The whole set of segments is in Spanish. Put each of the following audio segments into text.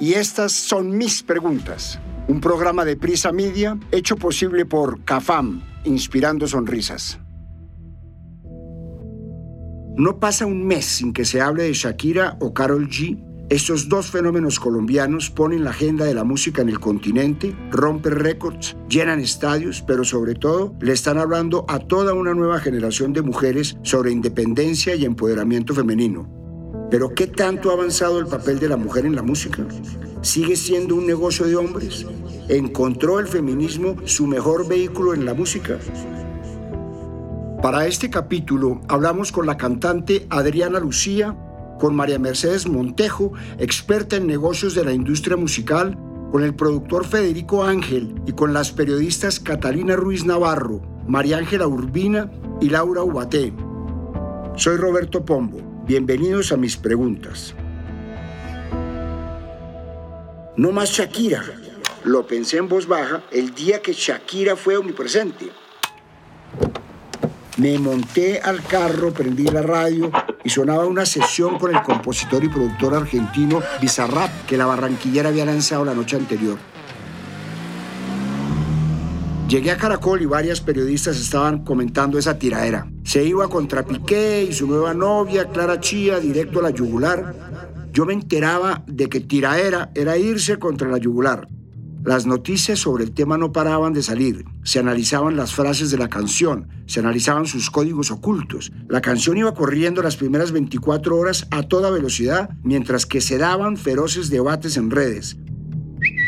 Y estas son mis preguntas. Un programa de Prisa Media hecho posible por CAFAM, inspirando sonrisas. No pasa un mes sin que se hable de Shakira o Carol G. Estos dos fenómenos colombianos ponen la agenda de la música en el continente, rompen récords, llenan estadios, pero sobre todo le están hablando a toda una nueva generación de mujeres sobre independencia y empoderamiento femenino. Pero ¿qué tanto ha avanzado el papel de la mujer en la música? ¿Sigue siendo un negocio de hombres? ¿Encontró el feminismo su mejor vehículo en la música? Para este capítulo hablamos con la cantante Adriana Lucía, con María Mercedes Montejo, experta en negocios de la industria musical, con el productor Federico Ángel y con las periodistas Catalina Ruiz Navarro, María Ángela Urbina y Laura Ubaté. Soy Roberto Pombo. Bienvenidos a mis preguntas. No más Shakira. Lo pensé en voz baja el día que Shakira fue omnipresente. Me monté al carro, prendí la radio y sonaba una sesión con el compositor y productor argentino Bizarrap que la barranquillera había lanzado la noche anterior. Llegué a Caracol y varias periodistas estaban comentando esa tiradera. Se iba contra Piqué y su nueva novia, Clara Chía, directo a la yugular. Yo me enteraba de que tiraera era irse contra la yugular. Las noticias sobre el tema no paraban de salir. Se analizaban las frases de la canción, se analizaban sus códigos ocultos. La canción iba corriendo las primeras 24 horas a toda velocidad, mientras que se daban feroces debates en redes.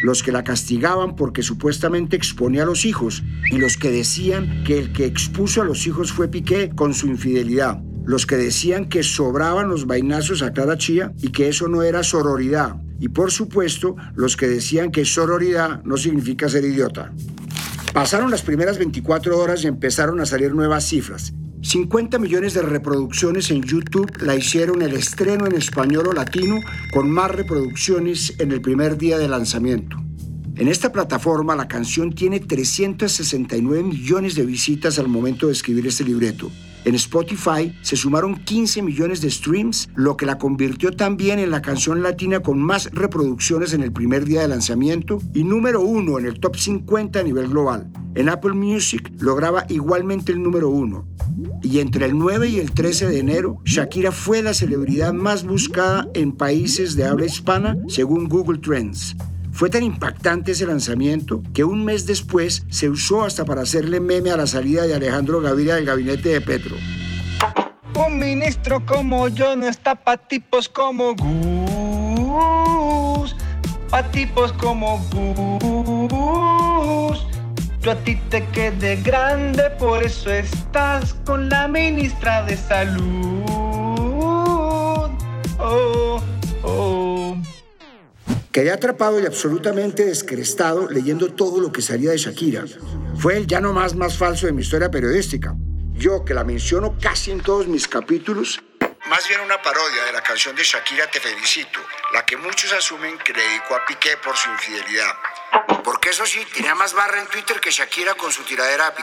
Los que la castigaban porque supuestamente exponía a los hijos y los que decían que el que expuso a los hijos fue Piqué con su infidelidad. Los que decían que sobraban los vainazos a Clara Chía y que eso no era sororidad, y por supuesto los que decían que sororidad no significa ser idiota. Pasaron las primeras 24 horas y empezaron a salir nuevas cifras. 50 millones de reproducciones en YouTube la hicieron el estreno en español o latino con más reproducciones en el primer día de lanzamiento. En esta plataforma la canción tiene 369 millones de visitas al momento de escribir este libreto. En Spotify se sumaron 15 millones de streams, lo que la convirtió también en la canción latina con más reproducciones en el primer día de lanzamiento y número uno en el top 50 a nivel global. En Apple Music lograba igualmente el número uno. Y entre el 9 y el 13 de enero, Shakira fue la celebridad más buscada en países de habla hispana según Google Trends. Fue tan impactante ese lanzamiento que un mes después se usó hasta para hacerle meme a la salida de Alejandro Gaviria del gabinete de Petro. Un ministro como yo no está pa' tipos como Gus, pa' tipos como Gus. Yo a ti te quedé grande, por eso estás con la ministra de Salud. Oh, oh. Quedé atrapado y absolutamente descrestado leyendo todo lo que salía de Shakira. Fue el ya no más más falso de mi historia periodística. Yo, que la menciono casi en todos mis capítulos, más bien una parodia de la canción de Shakira Te Felicito, la que muchos asumen que le dedicó a Piqué por su infidelidad. Porque eso sí, tenía más barra en Twitter que Shakira con su tiradera a.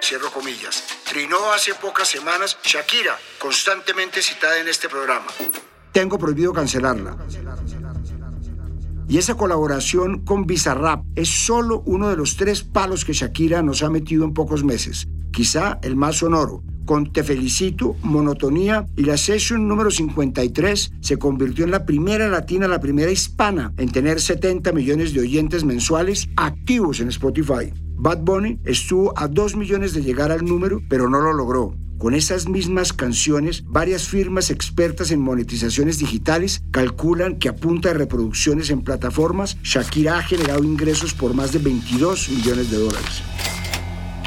Cierro comillas. Trinó hace pocas semanas Shakira, constantemente citada en este programa. Tengo prohibido cancelarla. Y esa colaboración con Bizarrap es solo uno de los tres palos que Shakira nos ha metido en pocos meses. Quizá el más sonoro. Con Te Felicito, Monotonía y la session número 53 se convirtió en la primera latina, la primera hispana en tener 70 millones de oyentes mensuales activos en Spotify. Bad Bunny estuvo a 2 millones de llegar al número, pero no lo logró. Con esas mismas canciones, varias firmas expertas en monetizaciones digitales calculan que a punta de reproducciones en plataformas, Shakira ha generado ingresos por más de 22 millones de dólares.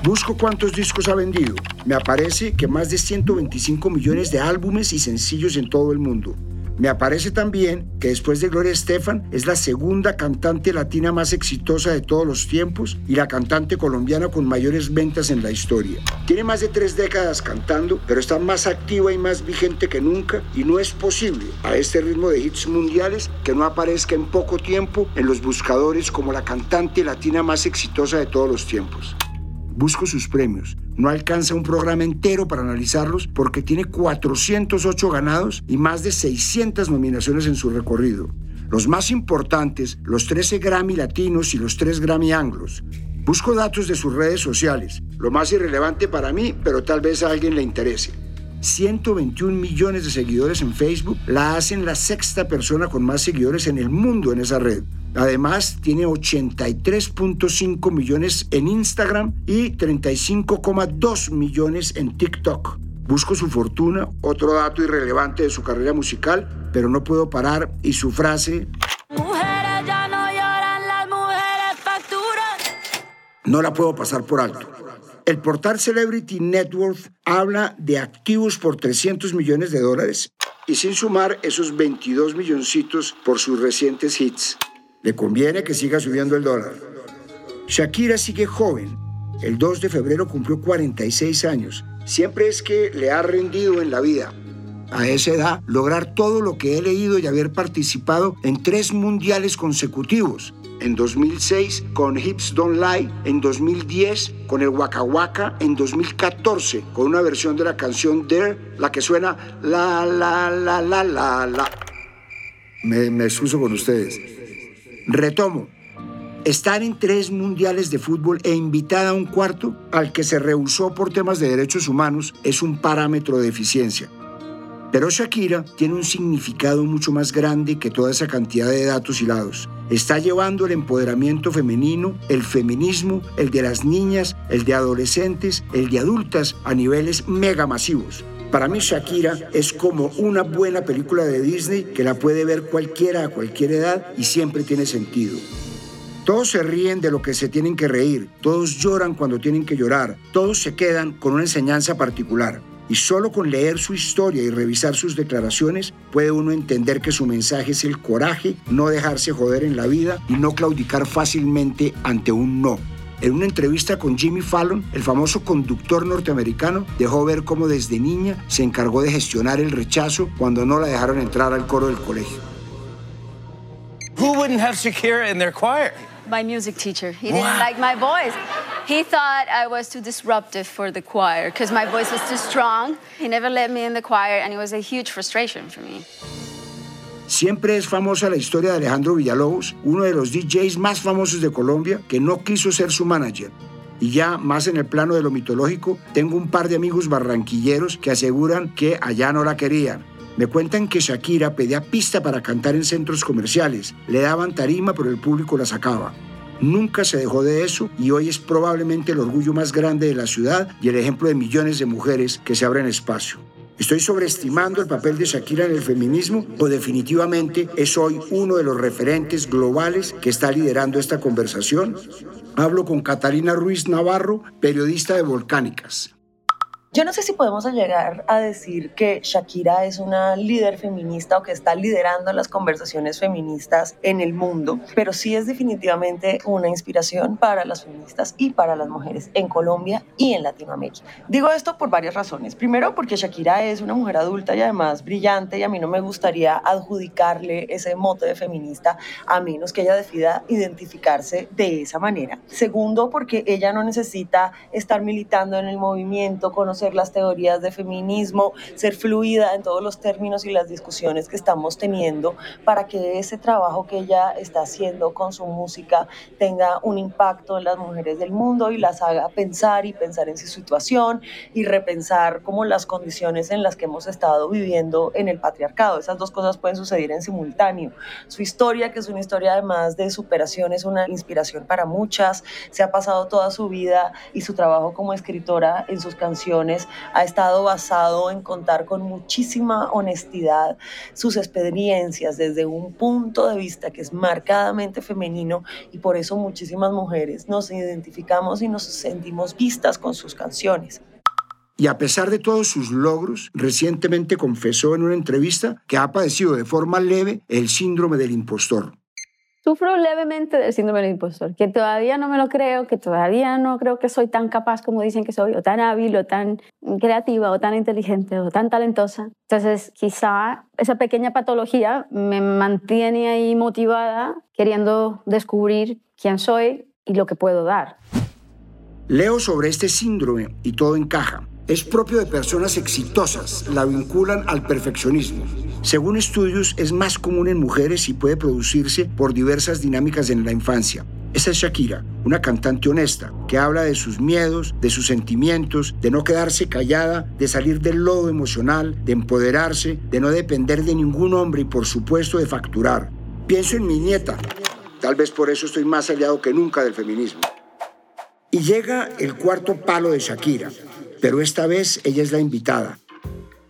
Busco cuántos discos ha vendido. Me aparece que más de 125 millones de álbumes y sencillos en todo el mundo. Me aparece también que después de Gloria Estefan es la segunda cantante latina más exitosa de todos los tiempos y la cantante colombiana con mayores ventas en la historia. Tiene más de tres décadas cantando, pero está más activa y más vigente que nunca y no es posible a este ritmo de hits mundiales que no aparezca en poco tiempo en los buscadores como la cantante latina más exitosa de todos los tiempos. Busco sus premios. no alcanza un programa entero para analizarlos porque tiene 408 ganados y más de 600 nominaciones en su recorrido. Los más importantes, los 13 Grammy latinos y los 3 Grammy anglos. Busco datos de sus redes sociales, lo más irrelevante para mí, pero tal vez a alguien le interese. 121 millones de seguidores en Facebook, la hacen la sexta persona con más seguidores en el mundo en esa red. Además, tiene 83.5 millones en Instagram y 35,2 millones en TikTok. Busco su fortuna, otro dato irrelevante de su carrera musical, pero no puedo parar y su frase... Mujeres ya no lloran, las mujeres facturan. No la puedo pasar por alto. El portal Celebrity Network habla de activos por 300 millones de dólares y sin sumar esos 22 milloncitos por sus recientes hits. Le conviene que siga subiendo el dólar. Shakira sigue joven. El 2 de febrero cumplió 46 años. Siempre es que le ha rendido en la vida. A esa edad, lograr todo lo que he leído y haber participado en tres mundiales consecutivos. En 2006 con Hips Don't Lie, en 2010 con el Waka Waka, en 2014 con una versión de la canción There, la que suena la la la la la la. Me, me excuso con ustedes. Retomo. Estar en tres mundiales de fútbol e invitada a un cuarto al que se rehusó por temas de derechos humanos es un parámetro de eficiencia. Pero Shakira tiene un significado mucho más grande que toda esa cantidad de datos hilados. Está llevando el empoderamiento femenino, el feminismo, el de las niñas, el de adolescentes, el de adultas a niveles mega masivos. Para mí Shakira es como una buena película de Disney que la puede ver cualquiera a cualquier edad y siempre tiene sentido. Todos se ríen de lo que se tienen que reír, todos lloran cuando tienen que llorar, todos se quedan con una enseñanza particular. Y solo con leer su historia y revisar sus declaraciones puede uno entender que su mensaje es el coraje, no dejarse joder en la vida y no claudicar fácilmente ante un no. En una entrevista con Jimmy Fallon, el famoso conductor norteamericano dejó ver cómo desde niña se encargó de gestionar el rechazo cuando no la dejaron entrar al coro del colegio. Who wouldn't have Shakira in their choir? My music teacher. He didn't like my voice. He thought I was too disruptive for the choir because my voice was too strong. He never let me in the choir, and it was a huge frustration for me. Siempre es famosa la historia de Alejandro Villalobos, uno de los DJs más famosos de Colombia, que no quiso ser su manager. Y ya más en el plano de lo mitológico, tengo un par de amigos barranquilleros que aseguran que allá no la querían. Me cuentan que Shakira pedía pista para cantar en centros comerciales, le daban tarima pero el público la sacaba. Nunca se dejó de eso y hoy es probablemente el orgullo más grande de la ciudad y el ejemplo de millones de mujeres que se abren espacio. ¿Estoy sobreestimando el papel de Shakira en el feminismo o definitivamente es hoy uno de los referentes globales que está liderando esta conversación? Hablo con Catalina Ruiz Navarro, periodista de Volcánicas. Yo no sé si podemos llegar a decir que Shakira es una líder feminista o que está liderando las conversaciones feministas en el mundo, pero sí es definitivamente una inspiración para las feministas y para las mujeres en Colombia y en Latinoamérica. Digo esto por varias razones. Primero, porque Shakira es una mujer adulta y además brillante y a mí no me gustaría adjudicarle ese mote de feminista a menos que ella decida identificarse de esa manera. Segundo, porque ella no necesita estar militando en el movimiento, conocer las teorías de feminismo, ser fluida en todos los términos y las discusiones que estamos teniendo para que ese trabajo que ella está haciendo con su música tenga un impacto en las mujeres del mundo y las haga pensar y pensar en su situación y repensar como las condiciones en las que hemos estado viviendo en el patriarcado. Esas dos cosas pueden suceder en simultáneo. Su historia, que es una historia además de superación, es una inspiración para muchas. Se ha pasado toda su vida y su trabajo como escritora en sus canciones ha estado basado en contar con muchísima honestidad sus experiencias desde un punto de vista que es marcadamente femenino y por eso muchísimas mujeres nos identificamos y nos sentimos vistas con sus canciones. Y a pesar de todos sus logros, recientemente confesó en una entrevista que ha padecido de forma leve el síndrome del impostor. Sufro levemente del síndrome del impostor, que todavía no me lo creo, que todavía no creo que soy tan capaz como dicen que soy, o tan hábil, o tan creativa, o tan inteligente, o tan talentosa. Entonces, quizá esa pequeña patología me mantiene ahí motivada, queriendo descubrir quién soy y lo que puedo dar. Leo sobre este síndrome y todo encaja. Es propio de personas exitosas, la vinculan al perfeccionismo. Según estudios, es más común en mujeres y puede producirse por diversas dinámicas en la infancia. Esa es Shakira, una cantante honesta, que habla de sus miedos, de sus sentimientos, de no quedarse callada, de salir del lodo emocional, de empoderarse, de no depender de ningún hombre y por supuesto de facturar. Pienso en mi nieta. Tal vez por eso estoy más aliado que nunca del feminismo. Y llega el cuarto palo de Shakira, pero esta vez ella es la invitada.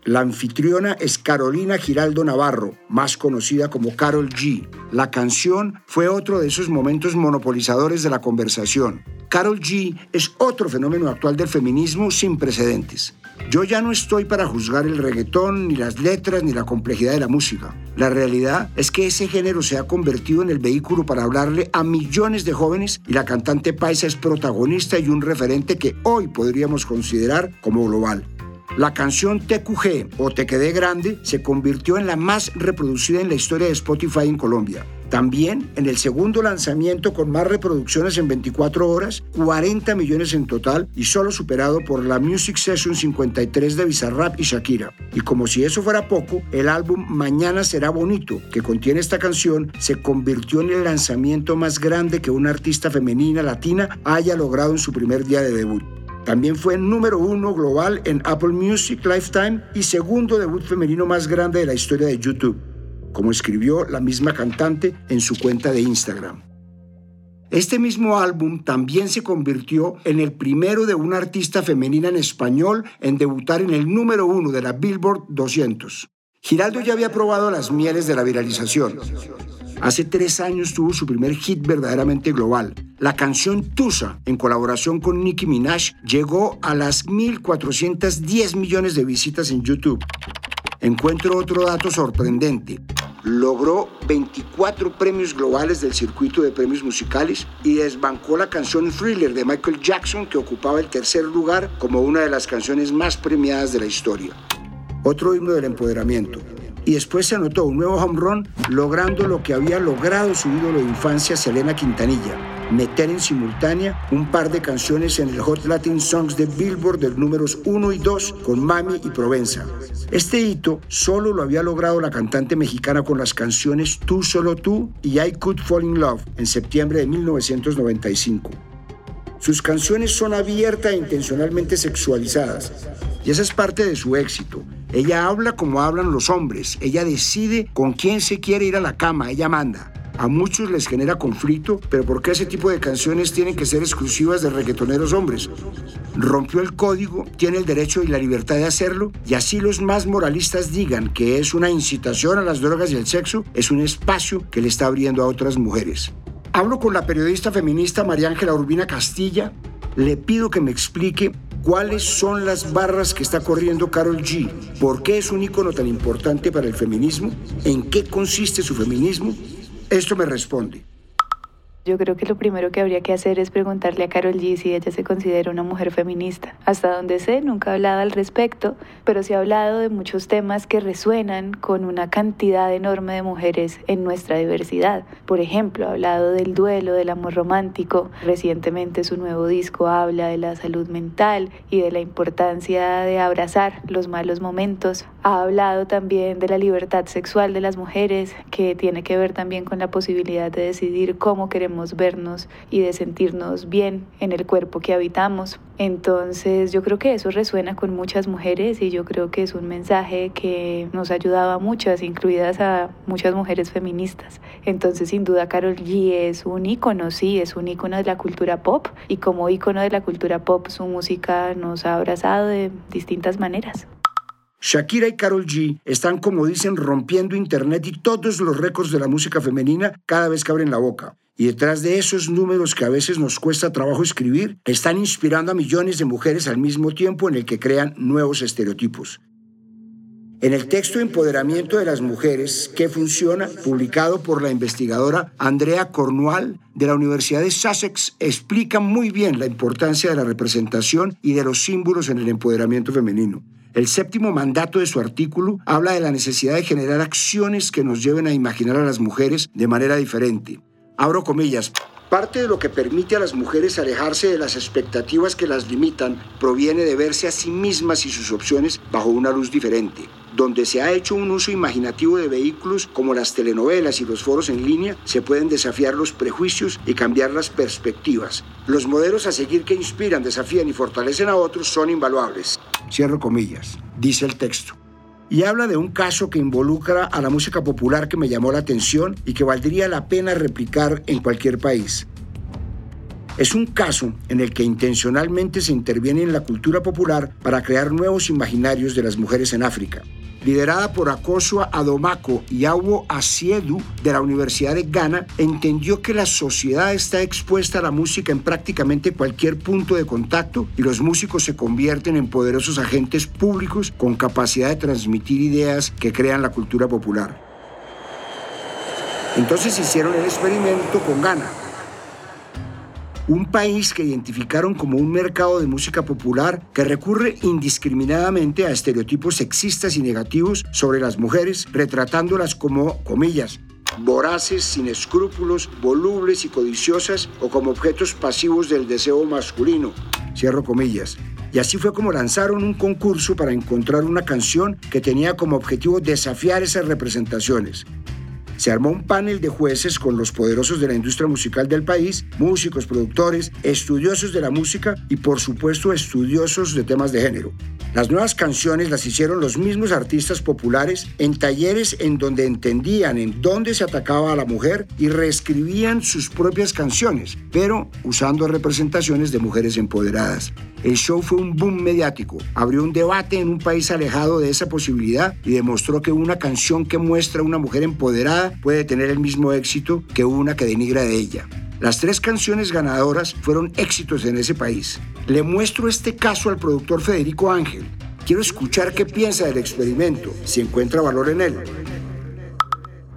La anfitriona es Carolina Giraldo Navarro, más conocida como Carol G. La canción fue otro de esos momentos monopolizadores de la conversación. Carol G es otro fenómeno actual del feminismo sin precedentes. Yo ya no estoy para juzgar el reggaetón, ni las letras, ni la complejidad de la música. La realidad es que ese género se ha convertido en el vehículo para hablarle a millones de jóvenes y la cantante paisa es protagonista y un referente que hoy podríamos considerar como global. La canción TQG o Te Quedé Grande se convirtió en la más reproducida en la historia de Spotify en Colombia. También en el segundo lanzamiento con más reproducciones en 24 horas, 40 millones en total y solo superado por la Music Session 53 de Bizarrap y Shakira. Y como si eso fuera poco, el álbum Mañana será bonito, que contiene esta canción, se convirtió en el lanzamiento más grande que una artista femenina latina haya logrado en su primer día de debut. También fue número uno global en Apple Music Lifetime y segundo debut femenino más grande de la historia de YouTube, como escribió la misma cantante en su cuenta de Instagram. Este mismo álbum también se convirtió en el primero de una artista femenina en español en debutar en el número uno de la Billboard 200. Giraldo ya había probado las mieles de la viralización. Hace tres años tuvo su primer hit verdaderamente global. La canción Tusa, en colaboración con Nicki Minaj, llegó a las 1.410 millones de visitas en YouTube. Encuentro otro dato sorprendente. Logró 24 premios globales del circuito de premios musicales y desbancó la canción Thriller de Michael Jackson que ocupaba el tercer lugar como una de las canciones más premiadas de la historia. Otro himno del empoderamiento y después se anotó un nuevo home run logrando lo que había logrado su ídolo de infancia Selena Quintanilla, meter en simultánea un par de canciones en el Hot Latin Songs de Billboard del números 1 y 2 con Mami y Provenza. Este hito solo lo había logrado la cantante mexicana con las canciones Tú solo tú y I Could Fall in Love en septiembre de 1995. Sus canciones son abiertas e intencionalmente sexualizadas, y esa es parte de su éxito. Ella habla como hablan los hombres, ella decide con quién se quiere ir a la cama, ella manda. A muchos les genera conflicto, pero ¿por qué ese tipo de canciones tienen que ser exclusivas de reggaetoneros hombres? Rompió el código, tiene el derecho y la libertad de hacerlo, y así los más moralistas digan que es una incitación a las drogas y el sexo, es un espacio que le está abriendo a otras mujeres. Hablo con la periodista feminista María Ángela Urbina Castilla. Le pido que me explique cuáles son las barras que está corriendo Carol G, por qué es un ícono tan importante para el feminismo, en qué consiste su feminismo. Esto me responde. Yo creo que lo primero que habría que hacer es preguntarle a Carol G si ella se considera una mujer feminista. Hasta donde sé, nunca ha hablado al respecto, pero sí ha hablado de muchos temas que resuenan con una cantidad enorme de mujeres en nuestra diversidad. Por ejemplo, ha hablado del duelo, del amor romántico. Recientemente su nuevo disco habla de la salud mental y de la importancia de abrazar los malos momentos. Ha hablado también de la libertad sexual de las mujeres, que tiene que ver también con la posibilidad de decidir cómo queremos vernos y de sentirnos bien en el cuerpo que habitamos. Entonces yo creo que eso resuena con muchas mujeres y yo creo que es un mensaje que nos ha ayudado a muchas, incluidas a muchas mujeres feministas. Entonces sin duda Carol G es un ícono, sí, es un ícono de la cultura pop y como ícono de la cultura pop su música nos ha abrazado de distintas maneras. Shakira y Carol G están, como dicen, rompiendo Internet y todos los récords de la música femenina cada vez que abren la boca. Y detrás de esos números que a veces nos cuesta trabajo escribir, están inspirando a millones de mujeres al mismo tiempo en el que crean nuevos estereotipos. En el texto Empoderamiento de las Mujeres, que funciona, publicado por la investigadora Andrea Cornual de la Universidad de Sussex, explica muy bien la importancia de la representación y de los símbolos en el empoderamiento femenino. El séptimo mandato de su artículo habla de la necesidad de generar acciones que nos lleven a imaginar a las mujeres de manera diferente. Abro comillas. Parte de lo que permite a las mujeres alejarse de las expectativas que las limitan proviene de verse a sí mismas y sus opciones bajo una luz diferente. Donde se ha hecho un uso imaginativo de vehículos como las telenovelas y los foros en línea, se pueden desafiar los prejuicios y cambiar las perspectivas. Los modelos a seguir que inspiran, desafían y fortalecen a otros son invaluables. Cierro comillas, dice el texto y habla de un caso que involucra a la música popular que me llamó la atención y que valdría la pena replicar en cualquier país. Es un caso en el que intencionalmente se interviene en la cultura popular para crear nuevos imaginarios de las mujeres en África liderada por Akosua Adomako y Awo Asiedu de la Universidad de Ghana, entendió que la sociedad está expuesta a la música en prácticamente cualquier punto de contacto y los músicos se convierten en poderosos agentes públicos con capacidad de transmitir ideas que crean la cultura popular. Entonces hicieron el experimento con Ghana un país que identificaron como un mercado de música popular que recurre indiscriminadamente a estereotipos sexistas y negativos sobre las mujeres, retratándolas como, comillas, voraces, sin escrúpulos, volubles y codiciosas o como objetos pasivos del deseo masculino. Cierro comillas. Y así fue como lanzaron un concurso para encontrar una canción que tenía como objetivo desafiar esas representaciones se armó un panel de jueces con los poderosos de la industria musical del país, músicos, productores, estudiosos de la música y por supuesto estudiosos de temas de género. Las nuevas canciones las hicieron los mismos artistas populares en talleres en donde entendían en dónde se atacaba a la mujer y reescribían sus propias canciones, pero usando representaciones de mujeres empoderadas. El show fue un boom mediático, abrió un debate en un país alejado de esa posibilidad y demostró que una canción que muestra a una mujer empoderada puede tener el mismo éxito que una que denigra de ella. Las tres canciones ganadoras fueron éxitos en ese país. Le muestro este caso al productor Federico Ángel. Quiero escuchar qué piensa del experimento, si encuentra valor en él.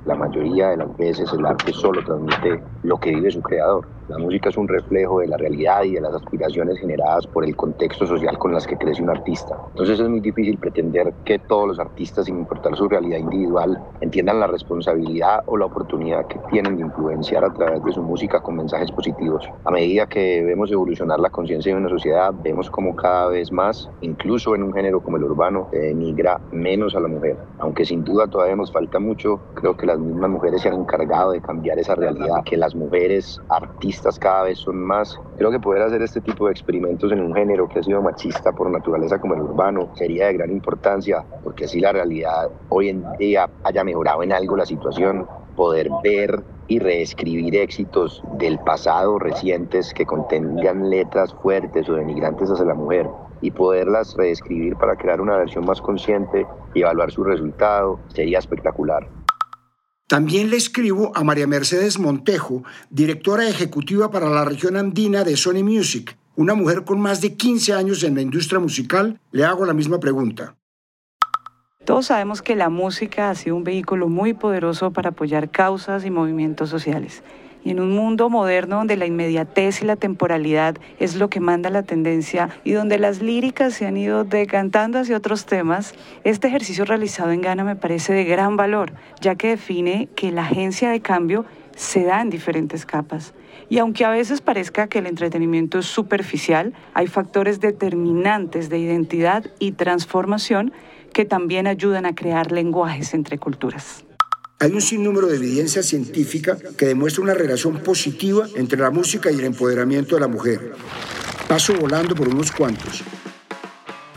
La mayoría de las veces el arte solo transmite lo que vive su creador. La música es un reflejo de la realidad y de las aspiraciones generadas por el contexto social con las que crece un artista. Entonces es muy difícil pretender que todos los artistas, sin importar su realidad individual, entiendan la responsabilidad o la oportunidad que tienen de influencia a través de su música con mensajes positivos. A medida que vemos evolucionar la conciencia de una sociedad, vemos como cada vez más, incluso en un género como el urbano, se denigra menos a la mujer. Aunque sin duda todavía nos falta mucho, creo que las mismas mujeres se han encargado de cambiar esa realidad, que las mujeres artistas cada vez son más. Creo que poder hacer este tipo de experimentos en un género que ha sido machista por naturaleza como el urbano sería de gran importancia, porque así la realidad hoy en día haya mejorado en algo la situación, poder ver y reescribir éxitos del pasado recientes que contengan letras fuertes o denigrantes hacia la mujer y poderlas reescribir para crear una versión más consciente y evaluar su resultado sería espectacular. También le escribo a María Mercedes Montejo, directora ejecutiva para la región andina de Sony Music, una mujer con más de 15 años en la industria musical. Le hago la misma pregunta. Todos sabemos que la música ha sido un vehículo muy poderoso para apoyar causas y movimientos sociales. Y en un mundo moderno donde la inmediatez y la temporalidad es lo que manda la tendencia y donde las líricas se han ido decantando hacia otros temas, este ejercicio realizado en Ghana me parece de gran valor, ya que define que la agencia de cambio se da en diferentes capas. Y aunque a veces parezca que el entretenimiento es superficial, hay factores determinantes de identidad y transformación que también ayudan a crear lenguajes entre culturas. Hay un sinnúmero de evidencia científica que demuestra una relación positiva entre la música y el empoderamiento de la mujer. Paso volando por unos cuantos.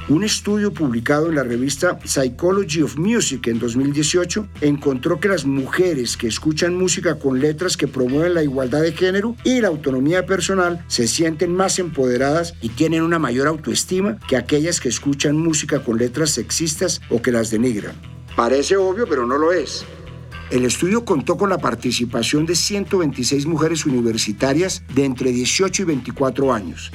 Un estudio publicado en la revista Psychology of Music en 2018 encontró que las mujeres que escuchan música con letras que promueven la igualdad de género y la autonomía personal se sienten más empoderadas y tienen una mayor autoestima que aquellas que escuchan música con letras sexistas o que las denigran. Parece obvio, pero no lo es. El estudio contó con la participación de 126 mujeres universitarias de entre 18 y 24 años.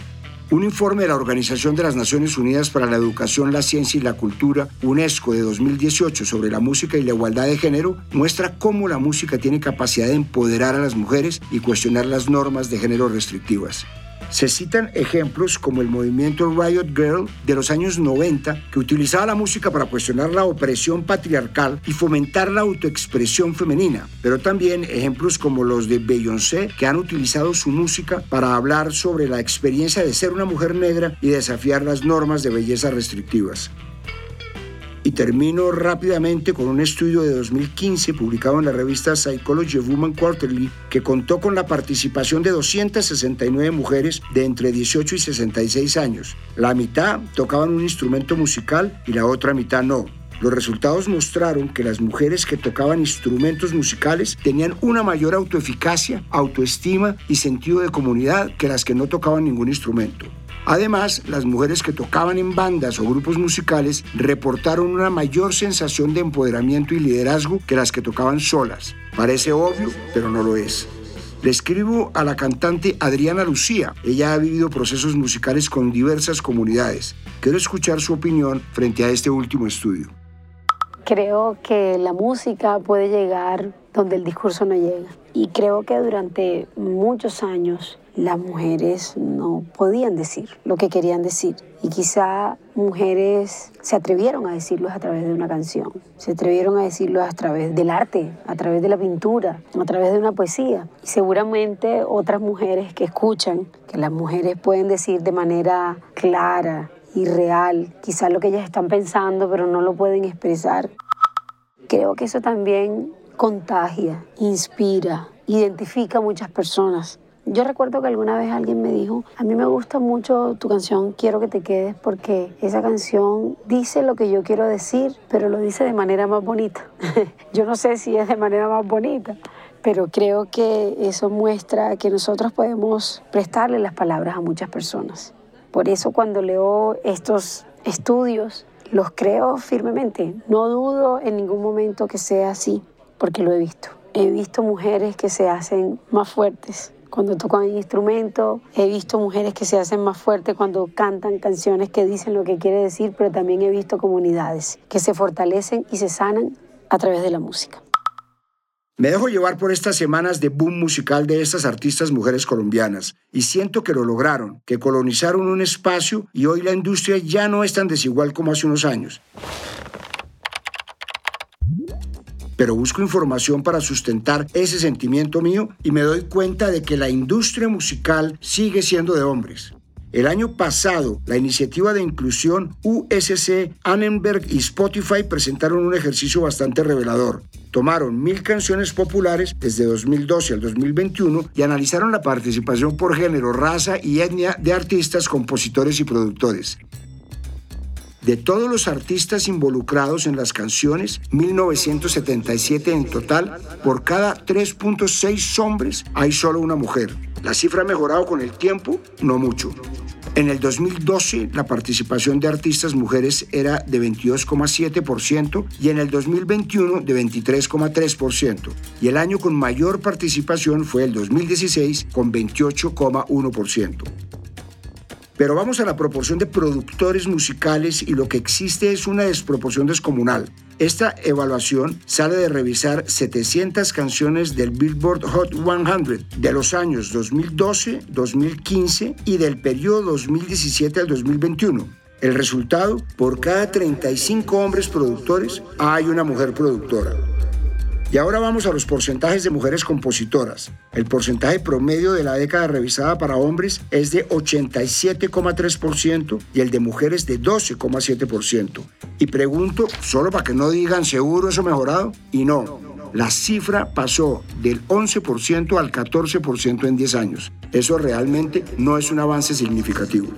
Un informe de la Organización de las Naciones Unidas para la Educación, la Ciencia y la Cultura, UNESCO de 2018 sobre la música y la igualdad de género, muestra cómo la música tiene capacidad de empoderar a las mujeres y cuestionar las normas de género restrictivas. Se citan ejemplos como el movimiento Riot Girl de los años 90, que utilizaba la música para cuestionar la opresión patriarcal y fomentar la autoexpresión femenina, pero también ejemplos como los de Beyoncé, que han utilizado su música para hablar sobre la experiencia de ser una mujer negra y desafiar las normas de belleza restrictivas. Y termino rápidamente con un estudio de 2015 publicado en la revista Psychology of Women Quarterly que contó con la participación de 269 mujeres de entre 18 y 66 años. La mitad tocaban un instrumento musical y la otra mitad no. Los resultados mostraron que las mujeres que tocaban instrumentos musicales tenían una mayor autoeficacia, autoestima y sentido de comunidad que las que no tocaban ningún instrumento. Además, las mujeres que tocaban en bandas o grupos musicales reportaron una mayor sensación de empoderamiento y liderazgo que las que tocaban solas. Parece obvio, pero no lo es. Le escribo a la cantante Adriana Lucía. Ella ha vivido procesos musicales con diversas comunidades. Quiero escuchar su opinión frente a este último estudio. Creo que la música puede llegar donde el discurso no llega. Y creo que durante muchos años las mujeres no podían decir lo que querían decir. Y quizá mujeres se atrevieron a decirlo a través de una canción, se atrevieron a decirlo a través del arte, a través de la pintura, a través de una poesía. Y seguramente otras mujeres que escuchan, que las mujeres pueden decir de manera clara y real, quizá lo que ellas están pensando, pero no lo pueden expresar. Creo que eso también contagia, inspira, identifica a muchas personas yo recuerdo que alguna vez alguien me dijo, a mí me gusta mucho tu canción, quiero que te quedes porque esa canción dice lo que yo quiero decir, pero lo dice de manera más bonita. yo no sé si es de manera más bonita, pero creo que eso muestra que nosotros podemos prestarle las palabras a muchas personas. Por eso cuando leo estos estudios, los creo firmemente. No dudo en ningún momento que sea así, porque lo he visto. He visto mujeres que se hacen más fuertes, cuando tocan instrumento. He visto mujeres que se hacen más fuertes cuando cantan canciones que dicen lo que quiere decir, pero también he visto comunidades que se fortalecen y se sanan a través de la música. Me dejo llevar por estas semanas de boom musical de estas artistas mujeres colombianas y siento que lo lograron, que colonizaron un espacio y hoy la industria ya no es tan desigual como hace unos años pero busco información para sustentar ese sentimiento mío y me doy cuenta de que la industria musical sigue siendo de hombres. El año pasado, la iniciativa de inclusión USC, Annenberg y Spotify presentaron un ejercicio bastante revelador. Tomaron mil canciones populares desde 2012 al 2021 y analizaron la participación por género, raza y etnia de artistas, compositores y productores. De todos los artistas involucrados en las canciones, 1977 en total, por cada 3.6 hombres hay solo una mujer. La cifra ha mejorado con el tiempo, no mucho. En el 2012 la participación de artistas mujeres era de 22,7% y en el 2021 de 23,3%. Y el año con mayor participación fue el 2016 con 28,1%. Pero vamos a la proporción de productores musicales y lo que existe es una desproporción descomunal. Esta evaluación sale de revisar 700 canciones del Billboard Hot 100 de los años 2012, 2015 y del periodo 2017 al 2021. El resultado, por cada 35 hombres productores hay una mujer productora. Y ahora vamos a los porcentajes de mujeres compositoras. El porcentaje promedio de la década revisada para hombres es de 87,3% y el de mujeres de 12,7%. Y pregunto, solo para que no digan seguro eso mejorado, y no. La cifra pasó del 11% al 14% en 10 años. Eso realmente no es un avance significativo.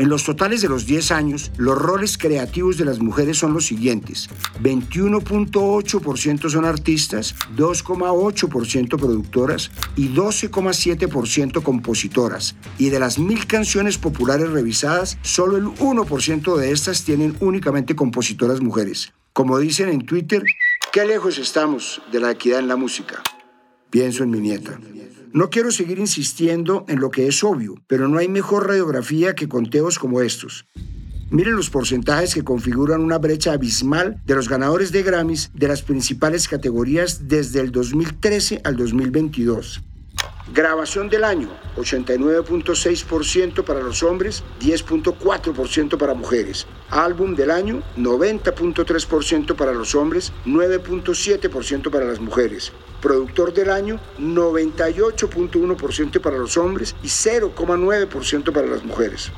En los totales de los 10 años, los roles creativos de las mujeres son los siguientes. 21.8% son artistas, 2,8% productoras y 12,7% compositoras. Y de las mil canciones populares revisadas, solo el 1% de estas tienen únicamente compositoras mujeres. Como dicen en Twitter, qué lejos estamos de la equidad en la música. Pienso en mi nieta. No quiero seguir insistiendo en lo que es obvio, pero no hay mejor radiografía que conteos como estos. Miren los porcentajes que configuran una brecha abismal de los ganadores de Grammys de las principales categorías desde el 2013 al 2022. Grabación del año, 89.6% para los hombres, 10.4% para mujeres. Álbum del año, 90.3% para los hombres, 9.7% para las mujeres. Productor del año, 98.1% para los hombres y 0,9% para las mujeres.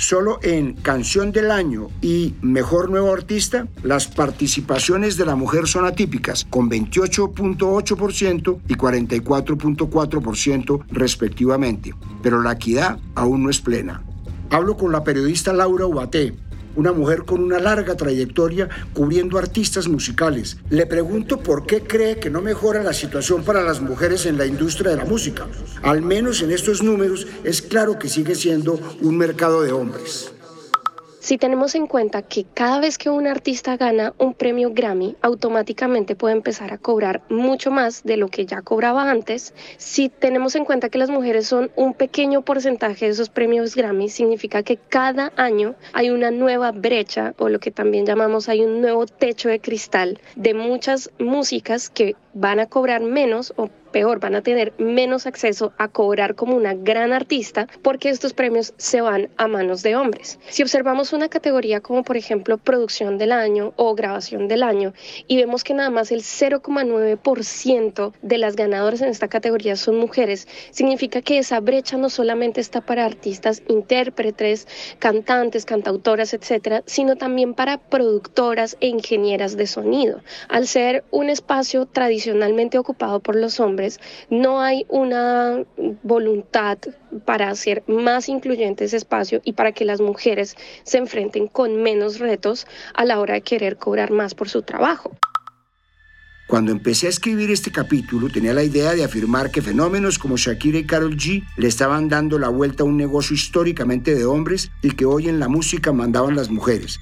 Solo en Canción del Año y Mejor Nuevo Artista, las participaciones de la mujer son atípicas, con 28.8% y 44.4% respectivamente, pero la equidad aún no es plena. Hablo con la periodista Laura Ubaté, una mujer con una larga trayectoria cubriendo artistas musicales. Le pregunto por qué cree que no mejora la situación para las mujeres en la industria de la música. Al menos en estos números es claro que sigue siendo un mercado de hombres. Si tenemos en cuenta que cada vez que un artista gana un premio Grammy, automáticamente puede empezar a cobrar mucho más de lo que ya cobraba antes, si tenemos en cuenta que las mujeres son un pequeño porcentaje de esos premios Grammy, significa que cada año hay una nueva brecha o lo que también llamamos hay un nuevo techo de cristal de muchas músicas que van a cobrar menos o peor, van a tener menos acceso a cobrar como una gran artista porque estos premios se van a manos de hombres. Si observamos una categoría como por ejemplo producción del año o grabación del año y vemos que nada más el 0,9% de las ganadoras en esta categoría son mujeres, significa que esa brecha no solamente está para artistas, intérpretes, cantantes, cantautoras, etcétera, sino también para productoras e ingenieras de sonido. Al ser un espacio tradicionalmente ocupado por los hombres, no hay una voluntad para hacer más incluyente ese espacio y para que las mujeres se enfrenten con menos retos a la hora de querer cobrar más por su trabajo. Cuando empecé a escribir este capítulo tenía la idea de afirmar que fenómenos como Shakira y Carol G le estaban dando la vuelta a un negocio históricamente de hombres y que hoy en la música mandaban las mujeres.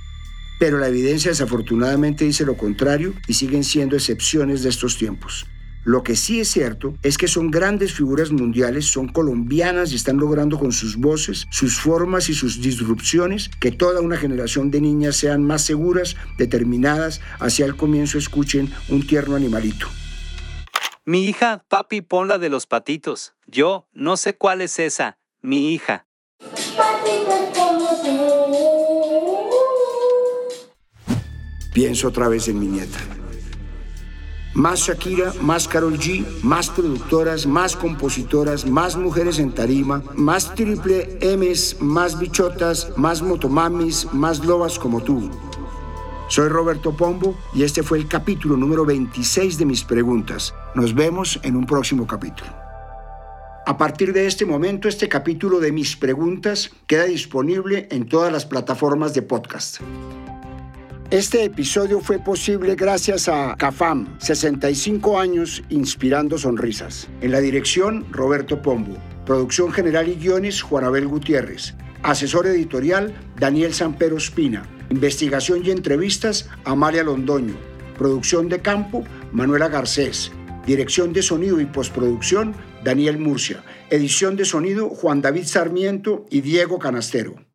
Pero la evidencia desafortunadamente dice lo contrario y siguen siendo excepciones de estos tiempos. Lo que sí es cierto es que son grandes figuras mundiales, son colombianas y están logrando con sus voces, sus formas y sus disrupciones que toda una generación de niñas sean más seguras, determinadas, hacia el comienzo escuchen un tierno animalito. Mi hija, papi, pon la de los patitos. Yo no sé cuál es esa. Mi hija. Pienso otra vez en mi nieta. Más Shakira, más Carol G, más productoras, más compositoras, más mujeres en tarima, más triple M's, más bichotas, más motomamis, más lobas como tú. Soy Roberto Pombo y este fue el capítulo número 26 de mis preguntas. Nos vemos en un próximo capítulo. A partir de este momento, este capítulo de mis preguntas queda disponible en todas las plataformas de podcast. Este episodio fue posible gracias a CAFAM, 65 años inspirando sonrisas. En la dirección, Roberto Pombo. Producción general y guiones, Juanabel Gutiérrez. Asesor editorial, Daniel Sampero Espina. Investigación y entrevistas, Amalia Londoño. Producción de campo, Manuela Garcés. Dirección de sonido y postproducción, Daniel Murcia. Edición de sonido, Juan David Sarmiento y Diego Canastero.